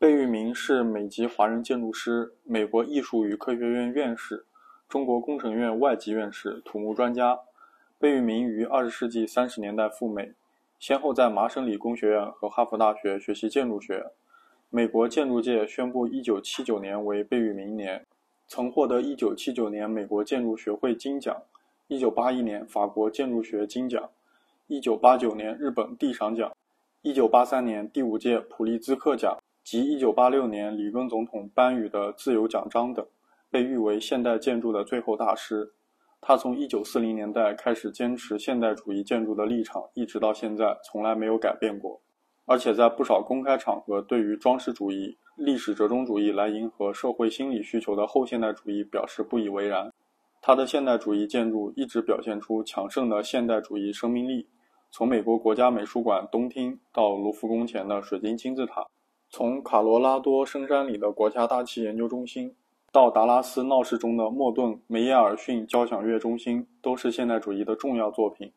贝聿铭是美籍华人建筑师，美国艺术与科学院院士，中国工程院外籍院士、土木专家。贝聿铭于二十世纪三十年代赴美，先后在麻省理工学院和哈佛大学学习建筑学。美国建筑界宣布一九七九年为贝聿铭年，曾获得一九七九年美国建筑学会金奖，一九八一年法国建筑学金奖，一九八九年日本地赏奖，一九八三年第五届普利兹克奖。及1986年里根总统颁予的自由奖章等，被誉为现代建筑的最后大师。他从1940年代开始坚持现代主义建筑的立场，一直到现在从来没有改变过。而且在不少公开场合，对于装饰主义、历史折中主义来迎合社会心理需求的后现代主义表示不以为然。他的现代主义建筑一直表现出强盛的现代主义生命力，从美国国家美术馆东厅到卢浮宫前的水晶金字塔。从卡罗拉多深山里的国家大气研究中心，到达拉斯闹市中的莫顿梅耶尔逊交响乐中心，都是现代主义的重要作品。